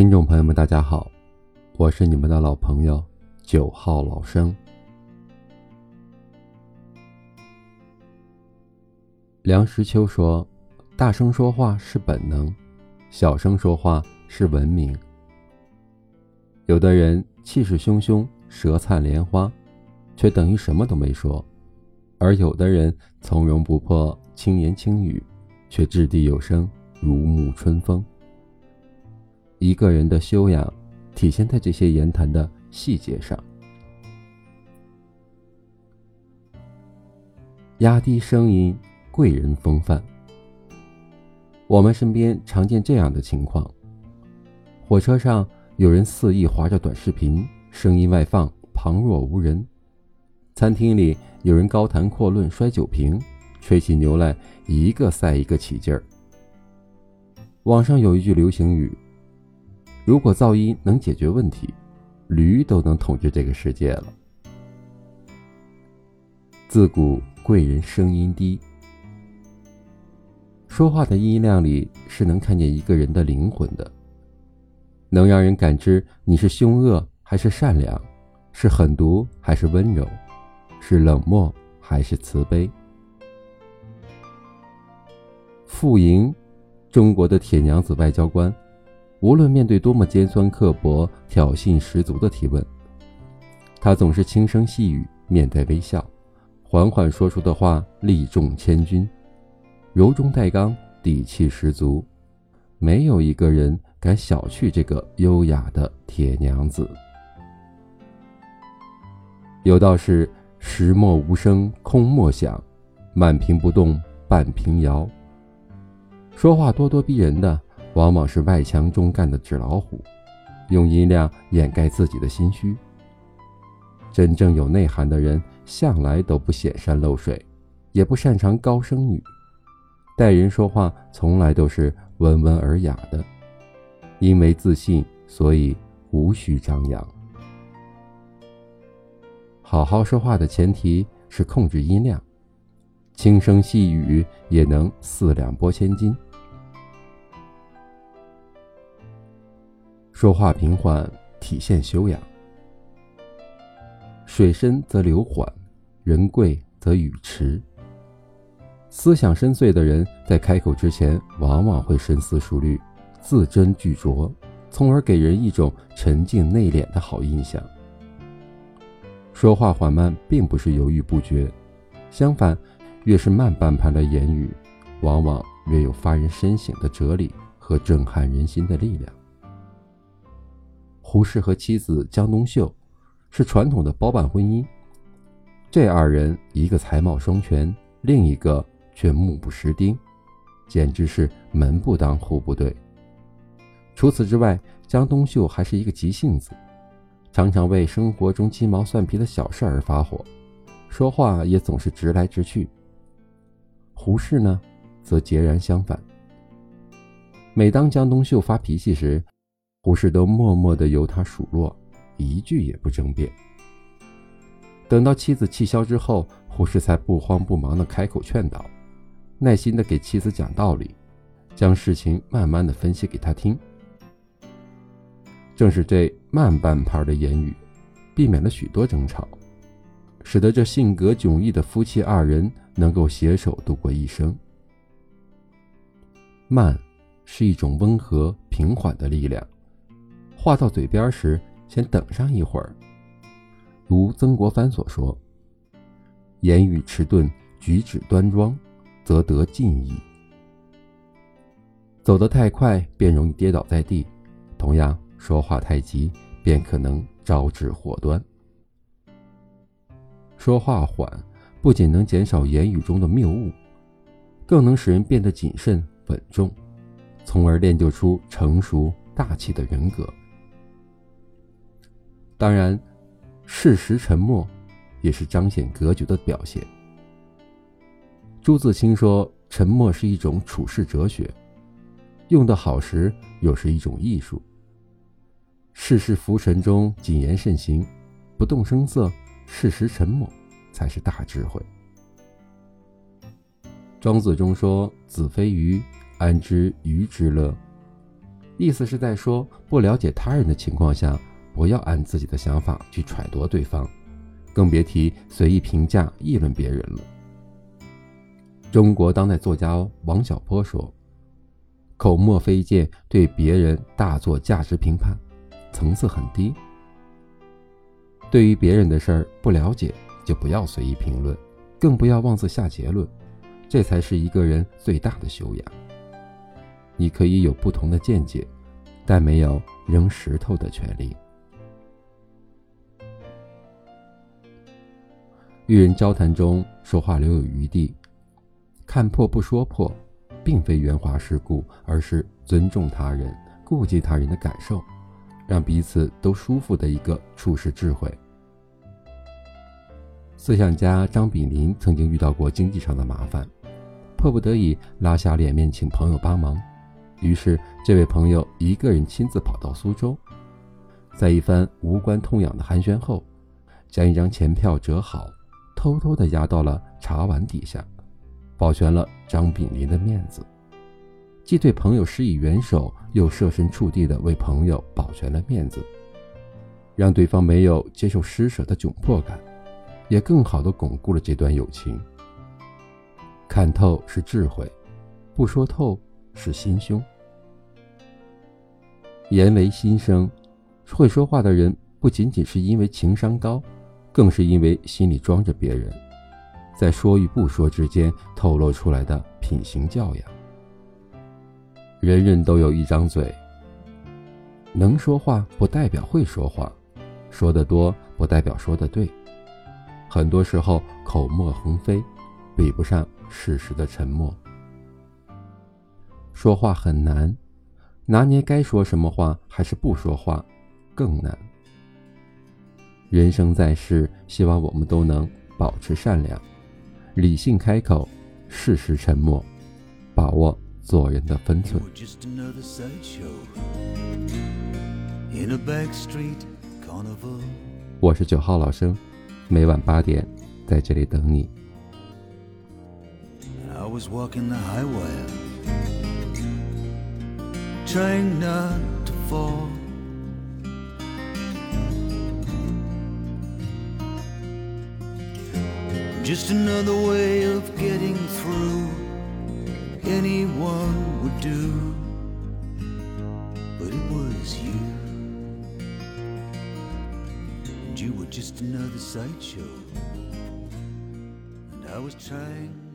听众朋友们，大家好，我是你们的老朋友九号老生。梁实秋说：“大声说话是本能，小声说话是文明。”有的人气势汹汹、舌灿莲花，却等于什么都没说；而有的人从容不迫、轻言轻语，却掷地有声、如沐春风。一个人的修养，体现在这些言谈的细节上。压低声音，贵人风范。我们身边常见这样的情况：火车上有人肆意划着短视频，声音外放，旁若无人；餐厅里有人高谈阔论，摔酒瓶，吹起牛来，一个赛一个起劲儿。网上有一句流行语。如果噪音能解决问题，驴都能统治这个世界了。自古贵人声音低，说话的音量里是能看见一个人的灵魂的，能让人感知你是凶恶还是善良，是狠毒还是温柔，是冷漠还是慈悲。傅莹，中国的铁娘子外交官。无论面对多么尖酸刻薄、挑衅十足的提问，他总是轻声细语，面带微笑，缓缓说出的话力重千钧，柔中带刚，底气十足。没有一个人敢小觑这个优雅的铁娘子。有道是：“石墨无声空莫响，满屏不动半屏摇。”说话咄咄逼人的。往往是外强中干的纸老虎，用音量掩盖自己的心虚。真正有内涵的人，向来都不显山露水，也不擅长高声语，待人说话从来都是温文尔雅的。因为自信，所以无需张扬。好好说话的前提是控制音量，轻声细语也能四两拨千斤。说话平缓，体现修养。水深则流缓，人贵则语迟。思想深邃的人在开口之前，往往会深思熟虑，字斟句酌，从而给人一种沉静内敛的好印象。说话缓慢，并不是犹豫不决，相反，越是慢半拍的言语，往往越有发人深省的哲理和震撼人心的力量。胡适和妻子江冬秀是传统的包办婚姻，这二人一个才貌双全，另一个却目不识丁，简直是门不当户不对。除此之外，江冬秀还是一个急性子，常常为生活中鸡毛蒜皮的小事而发火，说话也总是直来直去。胡适呢，则截然相反。每当江冬秀发脾气时，胡适都默默的由他数落，一句也不争辩。等到妻子气消之后，胡适才不慌不忙的开口劝导，耐心的给妻子讲道理，将事情慢慢的分析给他听。正是这慢半拍的言语，避免了许多争吵，使得这性格迥异的夫妻二人能够携手度过一生。慢，是一种温和平缓的力量。话到嘴边时，先等上一会儿。如曾国藩所说：“言语迟钝，举止端庄，则得进意；走得太快，便容易跌倒在地；同样，说话太急，便可能招致祸端。”说话缓，不仅能减少言语中的谬误，更能使人变得谨慎稳重，从而练就出成熟大气的人格。当然，适时沉默也是彰显格局的表现。朱自清说：“沉默是一种处世哲学，用得好时又是一种艺术。世事浮沉中谨言慎行，不动声色，适时沉默，才是大智慧。”庄子中说：“子非鱼，安知鱼之乐？”意思是在说，不了解他人的情况下，不要按自己的想法去揣度对方，更别提随意评价、议论别人了。中国当代作家王小波说：“口沫飞溅，对别人大做价值评判，层次很低。对于别人的事儿不了解，就不要随意评论，更不要妄自下结论，这才是一个人最大的修养。”你可以有不同的见解，但没有扔石头的权利。与人交谈中，说话留有余地，看破不说破，并非圆滑世故，而是尊重他人、顾及他人的感受，让彼此都舒服的一个处世智慧。思想家张炳麟曾经遇到过经济上的麻烦，迫不得已拉下脸面请朋友帮忙。于是，这位朋友一个人亲自跑到苏州，在一番无关痛痒的寒暄后，将一张钱票折好，偷偷地压到了茶碗底下，保全了张炳麟的面子。既对朋友施以援手，又设身处地地为朋友保全了面子，让对方没有接受施舍的窘迫感，也更好地巩固了这段友情。看透是智慧，不说透。是心胸，言为心声。会说话的人不仅仅是因为情商高，更是因为心里装着别人，在说与不说之间透露出来的品行教养。人人都有一张嘴，能说话不代表会说话，说得多不代表说得对。很多时候口沫横飞，比不上事实的沉默。说话很难，拿捏该说什么话还是不说话更难。人生在世，希望我们都能保持善良，理性开口，适时沉默，把握做人的分寸。我是九号老生，每晚八点在这里等你。trying not to fall. Just another way of getting through, anyone would do. But it was you, and you were just another sideshow. And I was trying